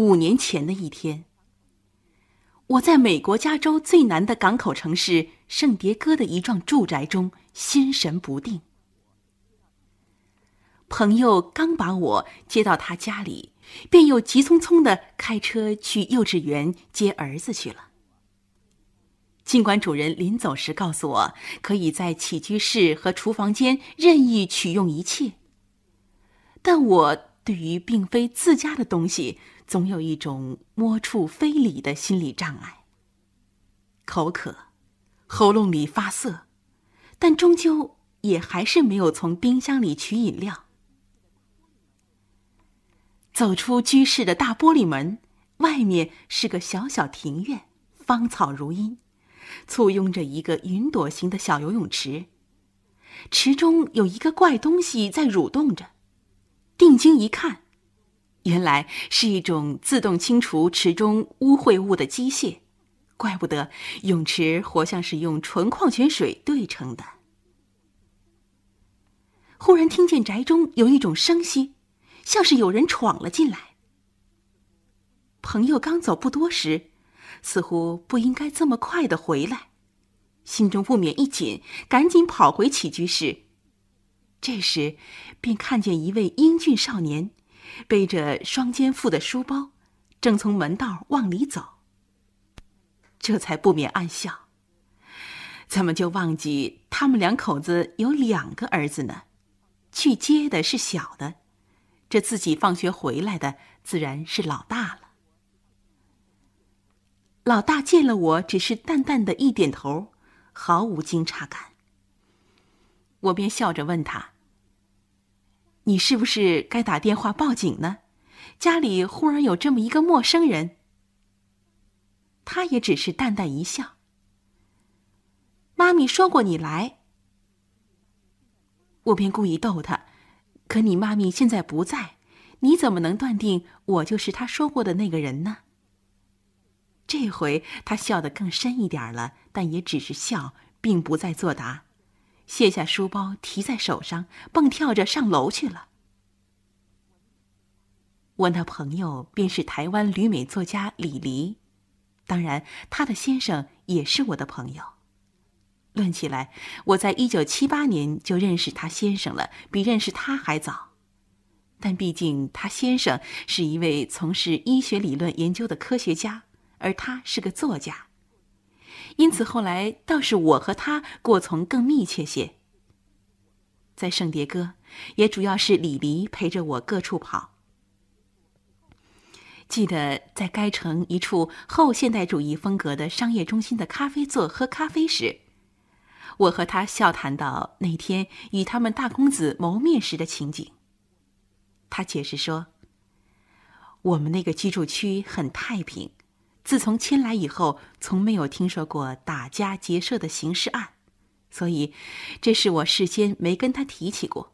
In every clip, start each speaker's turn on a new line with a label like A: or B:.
A: 五年前的一天，我在美国加州最南的港口城市圣迭戈的一幢住宅中心神不定。朋友刚把我接到他家里，便又急匆匆的开车去幼稚园接儿子去了。尽管主人临走时告诉我，可以在起居室和厨房间任意取用一切，但我对于并非自家的东西，总有一种摸触非礼的心理障碍。口渴，喉咙里发涩，但终究也还是没有从冰箱里取饮料。走出居室的大玻璃门，外面是个小小庭院，芳草如茵，簇拥着一个云朵形的小游泳池。池中有一个怪东西在蠕动着，定睛一看，原来是一种自动清除池中污秽物的机械。怪不得泳池活像是用纯矿泉水兑成的。忽然听见宅中有一种声息。像是有人闯了进来。朋友刚走不多时，似乎不应该这么快的回来，心中不免一紧，赶紧跑回起居室。这时，便看见一位英俊少年，背着双肩负的书包，正从门道往里走。这才不免暗笑：怎么就忘记他们两口子有两个儿子呢？去接的是小的。这自己放学回来的自然是老大了。老大见了我，只是淡淡的一点头，毫无惊诧感。我便笑着问他：“你是不是该打电话报警呢？家里忽然有这么一个陌生人。”他也只是淡淡一笑。妈咪说过你来，我便故意逗他。可你妈咪现在不在，你怎么能断定我就是他说过的那个人呢？这回他笑得更深一点了，但也只是笑，并不再作答，卸下书包提在手上，蹦跳着上楼去了。我那朋友便是台湾旅美作家李黎，当然他的先生也是我的朋友。论起来，我在一九七八年就认识他先生了，比认识他还早。但毕竟他先生是一位从事医学理论研究的科学家，而他是个作家，因此后来倒是我和他过从更密切些。在圣迭戈，也主要是李黎陪着我各处跑。记得在该城一处后现代主义风格的商业中心的咖啡座喝咖啡时。我和他笑谈到那天与他们大公子谋面时的情景。他解释说：“我们那个居住区很太平，自从迁来以后，从没有听说过打家劫舍的刑事案，所以这是我事先没跟他提起过。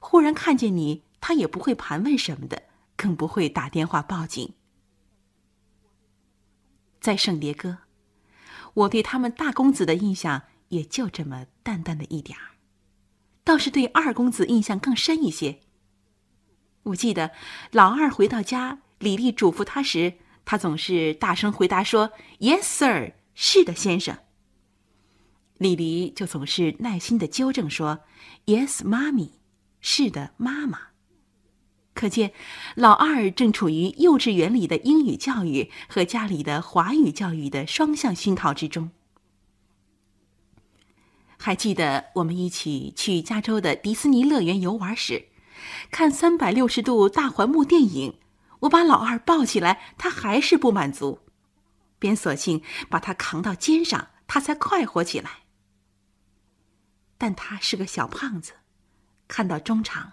A: 忽然看见你，他也不会盘问什么的，更不会打电话报警。”在圣迭戈，我对他们大公子的印象。也就这么淡淡的一点儿，倒是对二公子印象更深一些。我记得老二回到家，李丽嘱咐他时，他总是大声回答说：“Yes, sir，是的，先生。”李黎就总是耐心的纠正说：“Yes, mommy，是的，妈妈。”可见老二正处于幼稚园里的英语教育和家里的华语教育的双向熏陶之中。还记得我们一起去加州的迪士尼乐园游玩时，看三百六十度大环幕电影，我把老二抱起来，他还是不满足，便索性把他扛到肩上，他才快活起来。但他是个小胖子，看到中场，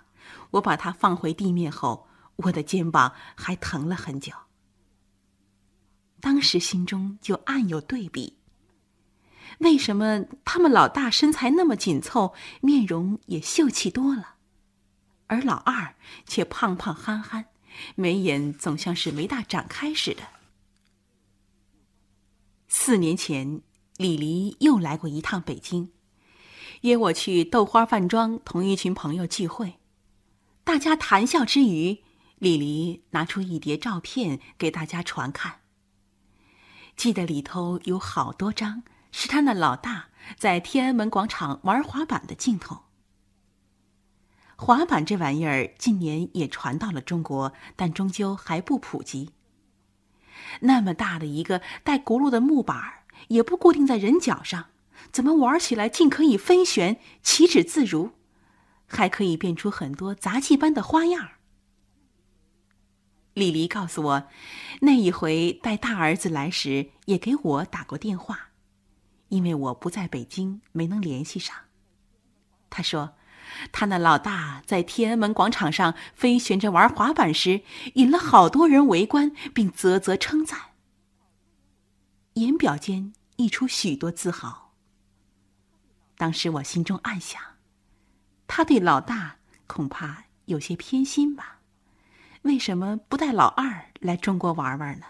A: 我把他放回地面后，我的肩膀还疼了很久。当时心中就暗有对比。为什么他们老大身材那么紧凑，面容也秀气多了，而老二却胖胖憨憨，眉眼总像是没大展开似的？四年前，李黎又来过一趟北京，约我去豆花饭庄同一群朋友聚会。大家谈笑之余，李黎拿出一叠照片给大家传看。记得里头有好多张是他那老大在天安门广场玩滑板的镜头。滑板这玩意儿近年也传到了中国，但终究还不普及。那么大的一个带轱辘的木板，也不固定在人脚上，怎么玩起来竟可以飞旋、起止自如，还可以变出很多杂技般的花样？李黎告诉我，那一回带大儿子来时，也给我打过电话，因为我不在北京，没能联系上。他说，他那老大在天安门广场上飞旋着玩滑板时，引了好多人围观，并啧啧称赞，言表间溢出许多自豪。当时我心中暗想，他对老大恐怕有些偏心吧。为什么不带老二来中国玩玩呢？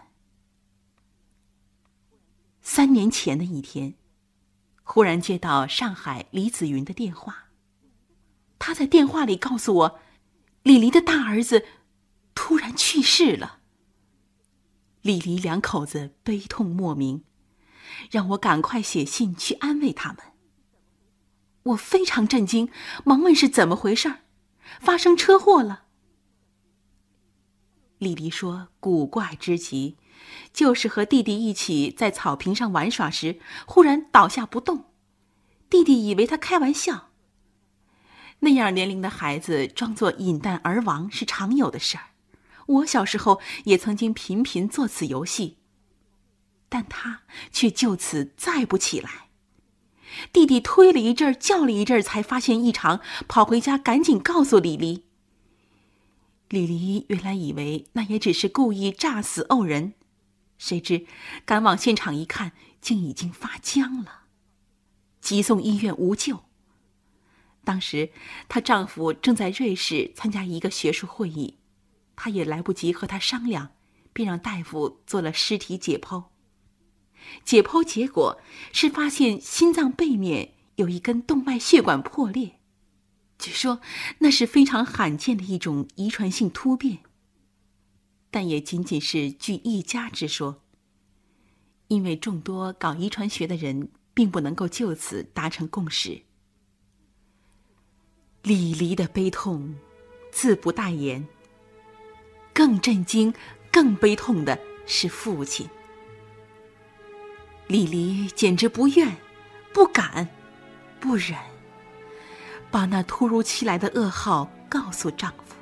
A: 三年前的一天，忽然接到上海李子云的电话。他在电话里告诉我，李黎的大儿子突然去世了。李黎两口子悲痛莫名，让我赶快写信去安慰他们。我非常震惊，忙问是怎么回事儿，发生车祸了。李黎说：“古怪之极，就是和弟弟一起在草坪上玩耍时，忽然倒下不动。弟弟以为他开玩笑。那样年龄的孩子装作饮弹而亡是常有的事儿。我小时候也曾经频频做此游戏，但他却就此再不起来。弟弟推了一阵儿，叫了一阵儿，才发现异常，跑回家赶紧告诉李黎。”李黎原来以为那也只是故意诈死怄人，谁知赶往现场一看，竟已经发僵了，急送医院无救。当时她丈夫正在瑞士参加一个学术会议，她也来不及和他商量，便让大夫做了尸体解剖。解剖结果是发现心脏背面有一根动脉血管破裂。据说那是非常罕见的一种遗传性突变，但也仅仅是据一家之说。因为众多搞遗传学的人并不能够就此达成共识。李黎的悲痛，自不待言。更震惊、更悲痛的是父亲。李黎简直不愿、不敢、不忍。把那突如其来的噩耗告诉丈夫，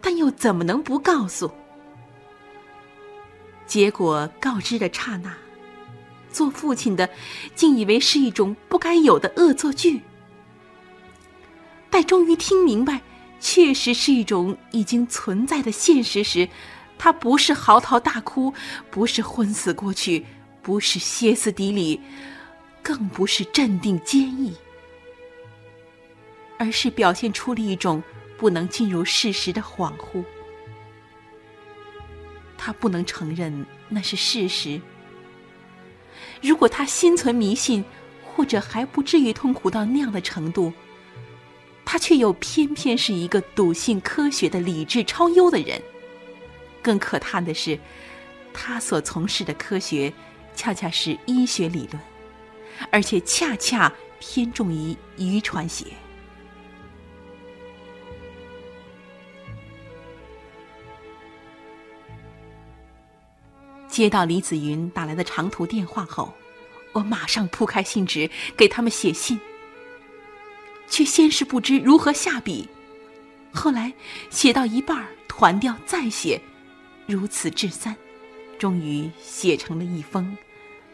A: 但又怎么能不告诉？结果告知的刹那，做父亲的竟以为是一种不该有的恶作剧。终于听明白，确实是一种已经存在的现实时，他不是嚎啕大哭，不是昏死过去，不是歇斯底里，更不是镇定坚毅。而是表现出了一种不能进入事实的恍惚。他不能承认那是事实。如果他心存迷信，或者还不至于痛苦到那样的程度，他却又偏偏是一个笃信科学的理智超优的人。更可叹的是，他所从事的科学恰恰是医学理论，而且恰恰偏重于遗传学。接到李子云打来的长途电话后，我马上铺开信纸给他们写信，却先是不知如何下笔，后来写到一半团掉再写，如此至三，终于写成了一封，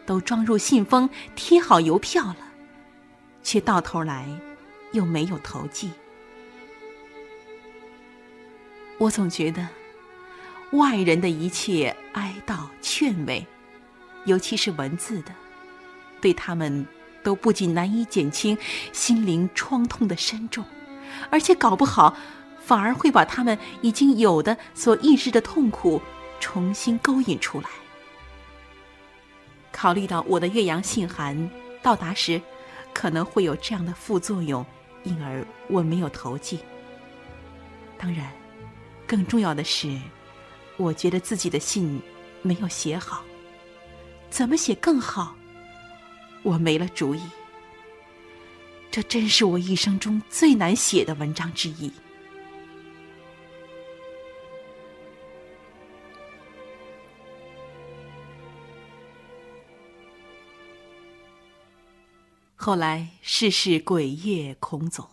A: 都装入信封贴好邮票了，却到头来又没有投寄。我总觉得。外人的一切哀悼劝慰，尤其是文字的，对他们都不仅难以减轻心灵创痛的深重，而且搞不好反而会把他们已经有的所抑制的痛苦重新勾引出来。考虑到我的岳阳信函到达时可能会有这样的副作用，因而我没有投寄。当然。更重要的是，我觉得自己的信没有写好。怎么写更好？我没了主意。这真是我一生中最难写的文章之一。后来世事鬼夜空走，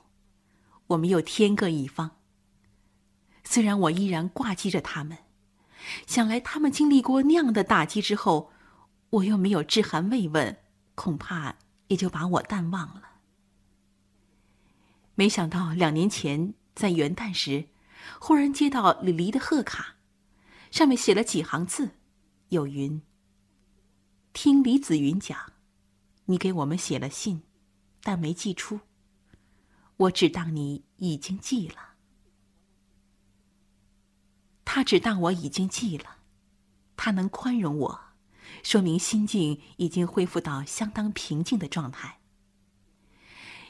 A: 我们又天各一方。虽然我依然挂记着他们，想来他们经历过那样的打击之后，我又没有致函慰问，恐怕也就把我淡忘了。没想到两年前在元旦时，忽然接到李黎的贺卡，上面写了几行字，有云：“听李子云讲，你给我们写了信，但没寄出。我只当你已经寄了。”他只当我已经寄了，他能宽容我，说明心境已经恢复到相当平静的状态。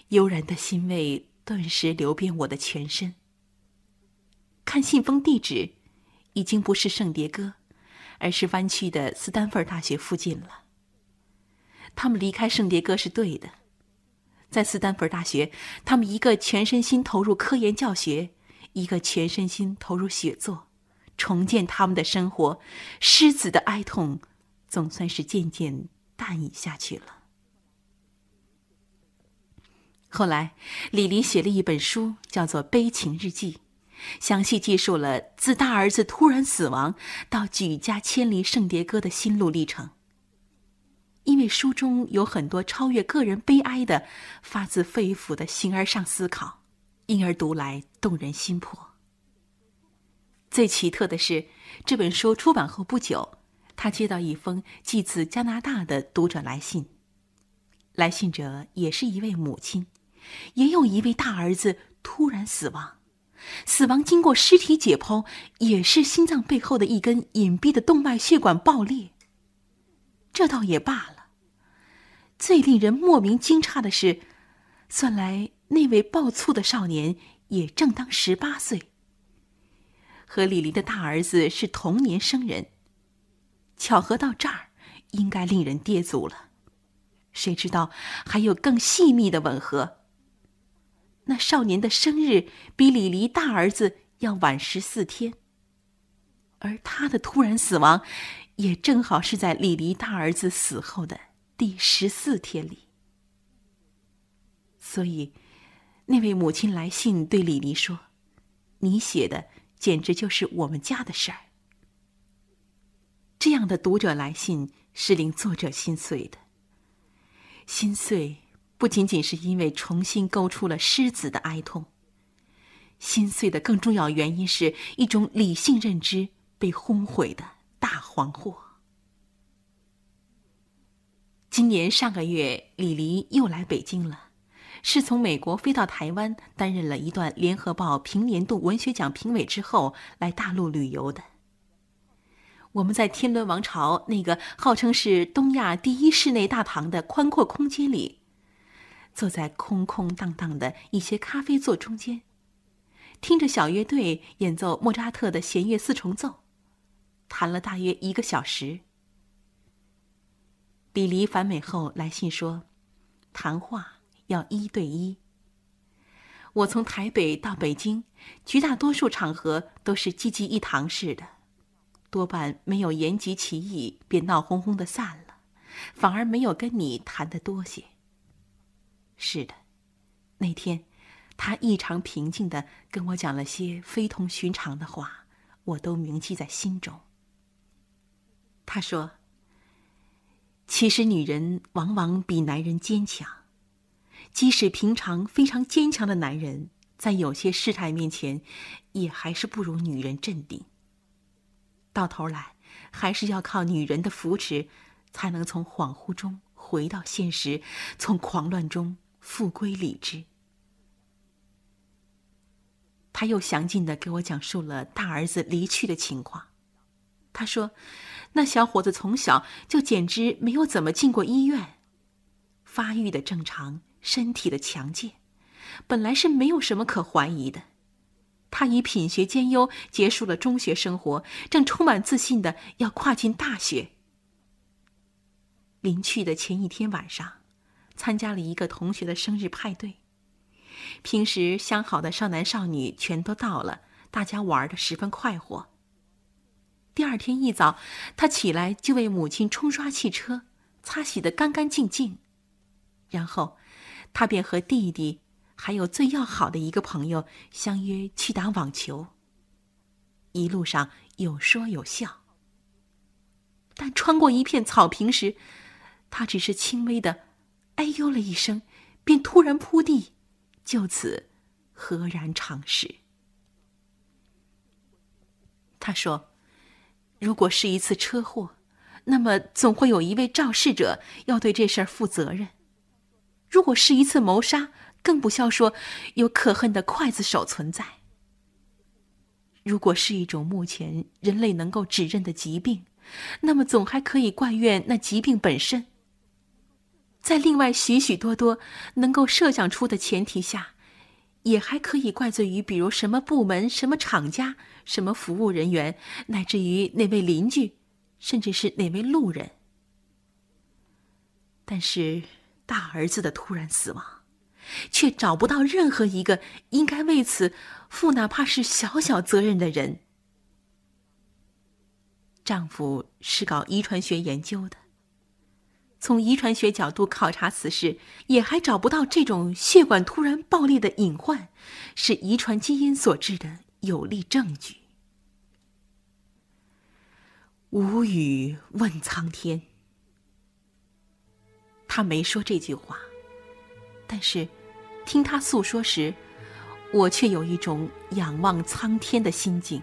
A: 悠然的欣慰顿时流遍我的全身。看信封地址，已经不是圣迭戈，而是湾区的斯坦福大学附近了。他们离开圣迭戈是对的，在斯坦福大学，他们一个全身心投入科研教学，一个全身心投入写作。重建他们的生活，狮子的哀痛，总算是渐渐淡隐下去了。后来，李黎写了一本书，叫做《悲情日记》，详细记述了自大儿子突然死亡到举家迁离圣迭戈的心路历程。因为书中有很多超越个人悲哀的、发自肺腑的形而上思考，因而读来动人心魄。最奇特的是，这本书出版后不久，他接到一封寄自加拿大的读者来信。来信者也是一位母亲，也有一位大儿子突然死亡，死亡经过尸体解剖，也是心脏背后的一根隐蔽的动脉血管爆裂。这倒也罢了，最令人莫名惊诧的是，算来那位爆粗的少年也正当十八岁。和李黎的大儿子是同年生人，巧合到这儿，应该令人跌足了。谁知道还有更细密的吻合？那少年的生日比李黎大儿子要晚十四天，而他的突然死亡，也正好是在李黎大儿子死后的第十四天里。所以，那位母亲来信对李黎说：“你写的。”简直就是我们家的事儿。这样的读者来信是令作者心碎的。心碎不仅仅是因为重新勾出了狮子的哀痛，心碎的更重要原因是一种理性认知被轰毁的大惶惑。今年上个月，李黎又来北京了。是从美国飞到台湾，担任了一段《联合报》平年度文学奖评委之后，来大陆旅游的。我们在天伦王朝那个号称是东亚第一室内大堂的宽阔空间里，坐在空空荡荡的一些咖啡座中间，听着小乐队演奏莫扎特的弦乐四重奏，谈了大约一个小时。李黎返美后来信说，谈话。要一对一。我从台北到北京，绝大多数场合都是济济一堂式的，多半没有言及其意便闹哄哄的散了，反而没有跟你谈得多些。是的，那天他异常平静的跟我讲了些非同寻常的话，我都铭记在心中。他说：“其实女人往往比男人坚强。”即使平常非常坚强的男人，在有些事态面前，也还是不如女人镇定。到头来，还是要靠女人的扶持，才能从恍惚中回到现实，从狂乱中复归理智。他又详尽的给我讲述了大儿子离去的情况。他说，那小伙子从小就简直没有怎么进过医院，发育的正常。身体的强健，本来是没有什么可怀疑的，他以品学兼优结束了中学生活，正充满自信的要跨进大学。临去的前一天晚上，参加了一个同学的生日派对。平时相好的少男少女全都到了，大家玩的十分快活。第二天一早，他起来就为母亲冲刷汽车，擦洗的干干净净，然后，他便和弟弟还有最要好的一个朋友相约去打网球。一路上有说有笑，但穿过一片草坪时，他只是轻微的“哎呦”了一声，便突然扑地。就此，何然长逝。他说：“如果是一次车祸，那么总会有一位肇事者要对这事儿负责任；如果是一次谋杀，更不消说有可恨的刽子手存在；如果是一种目前人类能够指认的疾病，那么总还可以怪怨那疾病本身。”在另外许许多多能够设想出的前提下，也还可以怪罪于比如什么部门、什么厂家、什么服务人员，乃至于哪位邻居，甚至是哪位路人。但是大儿子的突然死亡，却找不到任何一个应该为此负哪怕是小小责任的人。丈夫是搞遗传学研究的。从遗传学角度考察此事，也还找不到这种血管突然爆裂的隐患是遗传基因所致的有力证据。无语问苍天，他没说这句话，但是听他诉说时，我却有一种仰望苍天的心境。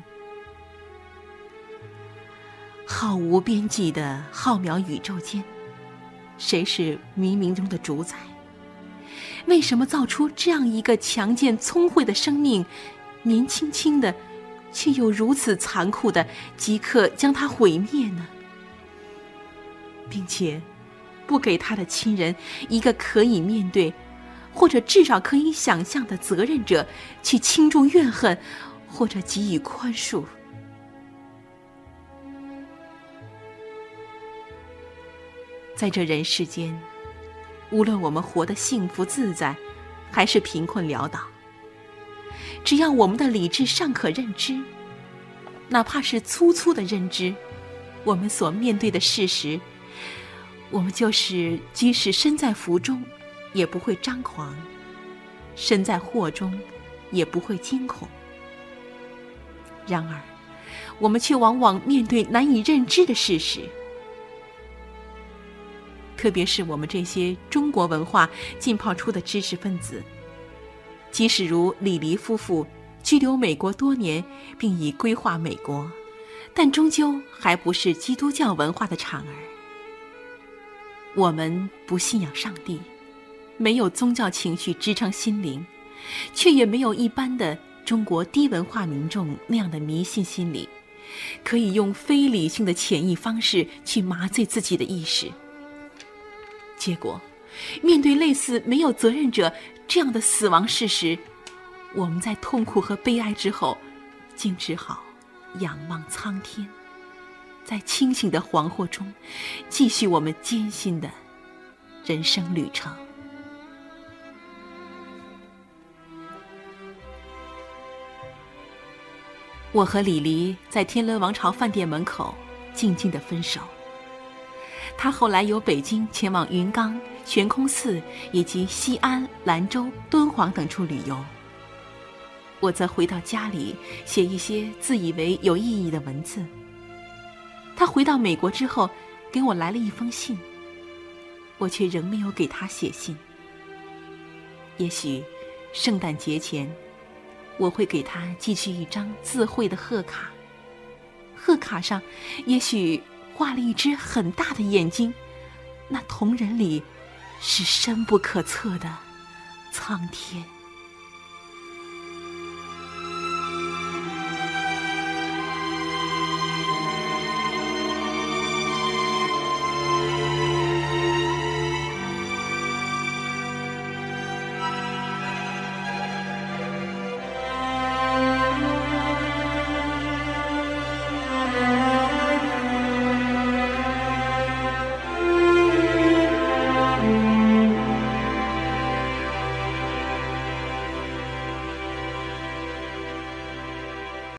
A: 浩无边际的浩渺宇宙间。谁是冥冥中的主宰？为什么造出这样一个强健聪慧的生命，年轻轻的，却又如此残酷的即刻将它毁灭呢？并且，不给他的亲人一个可以面对，或者至少可以想象的责任者，去倾注怨恨，或者给予宽恕？在这人世间，无论我们活得幸福自在，还是贫困潦倒，只要我们的理智尚可认知，哪怕是粗粗的认知，我们所面对的事实，我们就是即使身在福中，也不会张狂；身在祸中，也不会惊恐。然而，我们却往往面对难以认知的事实。特别是我们这些中国文化浸泡出的知识分子，即使如李黎夫妇居留美国多年，并已规划美国，但终究还不是基督教文化的产儿。我们不信仰上帝，没有宗教情绪支撑心灵，却也没有一般的中国低文化民众那样的迷信心理，可以用非理性的潜意方式去麻醉自己的意识。结果，面对类似没有责任者这样的死亡事实，我们在痛苦和悲哀之后，竟只好仰望苍天，在清醒的惶惑中，继续我们艰辛的人生旅程。我和李黎在天伦王朝饭店门口静静的分手。他后来由北京前往云冈、悬空寺以及西安、兰州、敦煌等处旅游。我则回到家里写一些自以为有意义的文字。他回到美国之后，给我来了一封信，我却仍没有给他写信。也许，圣诞节前，我会给他寄去一张自绘的贺卡。贺卡上，也许。画了一只很大的眼睛，那瞳仁里是深不可测的苍天。